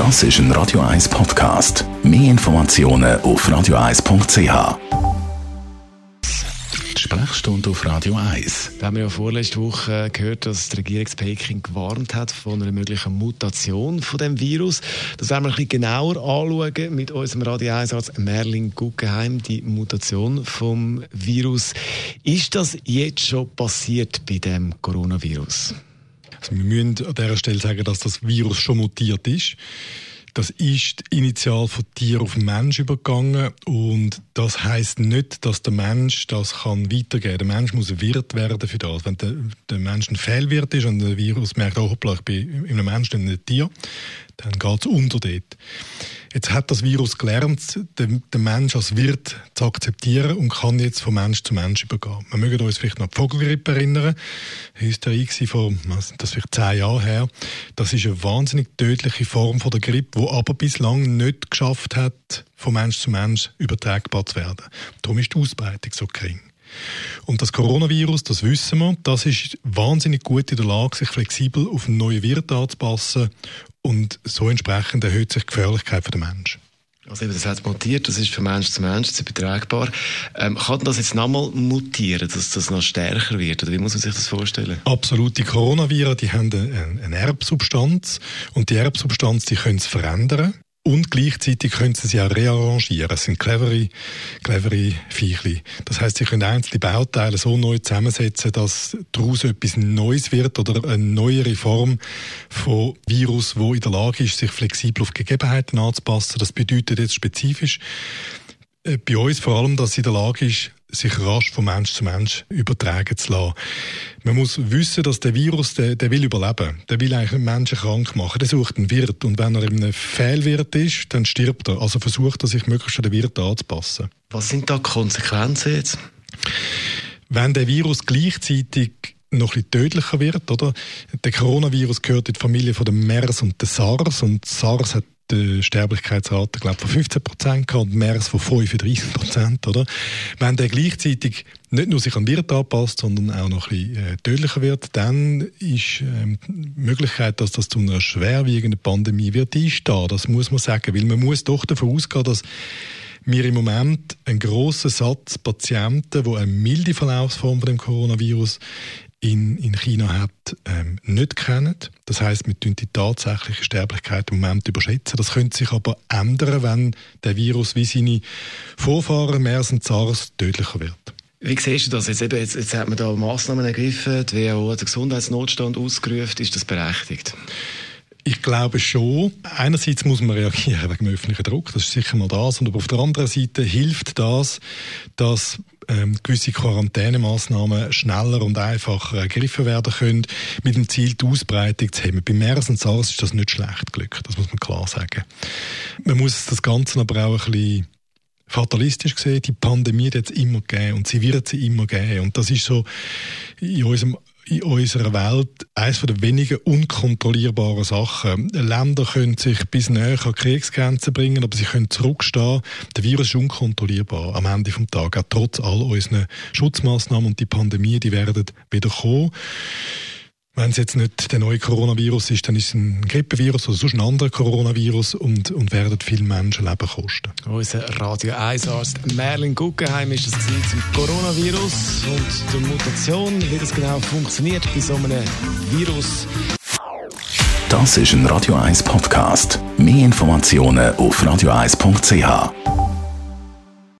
Das ist ein Radio 1 Podcast. Mehr Informationen auf radio1.ch. Die Sprechstunde auf Radio 1. Wir haben ja vorletzte Woche gehört, dass die Regierung Peking gewarnt hat von einer möglichen Mutation von dem Virus. Das werden wir ein bisschen genauer anschauen mit unserem Radio 1 Arzt Merlin Guggenheim, die Mutation vom Virus. Ist das jetzt schon passiert bei dem Coronavirus? Also wir müssen an dieser Stelle sagen, dass das Virus schon mutiert ist. Das ist initial von Tier auf Mensch übergegangen und das heißt nicht, dass der Mensch das kann weitergeben. Der Mensch muss Wirt werden für das. Wenn der, der Mensch ein Fehlwirt ist und der Virus merkt, oh, hoppla, ich bin in einem Menschen und einem Tier, dann geht es unter dort. Jetzt hat das Virus gelernt, den, den Mensch als Wirt zu akzeptieren und kann jetzt von Mensch zu Mensch übergehen. Wir mögen uns vielleicht noch an die Vogelgrippe erinnern. Hysterie vor, was das vielleicht zehn Jahren her. Das ist eine wahnsinnig tödliche Form von der Grippe, die aber bislang nicht geschafft hat, von Mensch zu Mensch übertragbar zu werden. Darum ist die Ausbreitung so gering. Und das Coronavirus, das wissen wir, das ist wahnsinnig gut in der Lage, sich flexibel auf einen neuen Wirt anzupassen und so entsprechend erhöht sich die Gefährlichkeit für den Menschen. Also eben, das hat mutiert, das ist von Mensch zu Mensch übertragbar. Ähm, kann das jetzt nochmal mutieren, dass das noch stärker wird? Oder wie muss man sich das vorstellen? Absolut. Die Coronaviren, die haben eine, eine Erbsubstanz und die Erbsubstanz, die können es verändern. Und gleichzeitig können sie sich auch rearrangieren. Es sind clevere, clevere Viechli. Das heißt, sie können einzelne Bauteile so neu zusammensetzen, dass daraus etwas Neues wird oder eine neuere Form von Virus, wo in der Lage ist, sich flexibel auf Gegebenheiten anzupassen. Das bedeutet jetzt spezifisch äh, bei uns vor allem, dass sie in der Lage ist, sich rasch von Mensch zu Mensch übertragen zu lassen. Man muss wissen, dass der Virus, der, der will überleben. Der will eigentlich einen Menschen krank machen. Der sucht einen Wirt. Und wenn er in einem Fehlwirt ist, dann stirbt er. Also versucht er, sich möglichst an den Wirt anzupassen. Was sind da die Konsequenzen jetzt? Wenn der Virus gleichzeitig noch ein bisschen tödlicher wird, oder? Der Coronavirus gehört in die Familie von dem MERS und der SARS und SARS hat die Sterblichkeitsrate glaub, von 15 Prozent und MERS von 35 Prozent. Oder? Wenn der gleichzeitig nicht nur sich an Wirt anpasst, sondern auch noch ein bisschen äh, tödlicher wird, dann ist ähm, die Möglichkeit, dass das zu einer schwerwiegenden Pandemie wird, da. Das muss man sagen, weil man muss doch davon ausgehen, dass wir im Moment einen grossen Satz Patienten, die eine milde Verlaufsform von dem Coronavirus in, in China hat, ähm, nicht kennen. Das heißt, wir tun die tatsächliche Sterblichkeit im Moment überschätzen. Das könnte sich aber ändern, wenn der Virus wie seine Vorfahren MERS und SARS tödlicher wird. Wie siehst du das? Jetzt, eben, jetzt, jetzt hat man da Massnahmen ergriffen, die WHO hat den Gesundheitsnotstand ausgerufen. Ist das berechtigt? Ich glaube schon. Einerseits muss man reagieren wegen dem öffentlichen Druck, das ist sicher mal das. Und auf der anderen Seite hilft das, dass ähm, gewisse Quarantänemaßnahmen schneller und einfacher ergriffen werden können, mit dem Ziel, die Ausbreitung zu hemmen. Bei MERS und SARS ist das nicht schlecht Glück, das muss man klar sagen. Man muss das Ganze aber auch ein bisschen fatalistisch gesehen, die Pandemie hat es immer gegeben und sie wird sie immer geben. Und das ist so in unserem in unserer Welt eines der wenigen unkontrollierbaren Sachen. Länder können sich bis näher an Kriegsgrenzen bringen, aber sie können zurückstehen. Der Virus ist unkontrollierbar am Ende des Tages, auch trotz all unseren Schutzmaßnahmen und die Pandemie, die werden wieder kommen. Wenn es jetzt nicht der neue Coronavirus ist, dann ist es ein Grippevirus oder sonst ein anderer Coronavirus und, und werden viele Menschenleben kosten. Unser Radio 1 Arzt Merlin Guggenheim ist es zum Coronavirus und der Mutation, wie das genau funktioniert bei so einem Virus. Das ist ein Radio 1 Podcast. Mehr Informationen auf radio1.ch.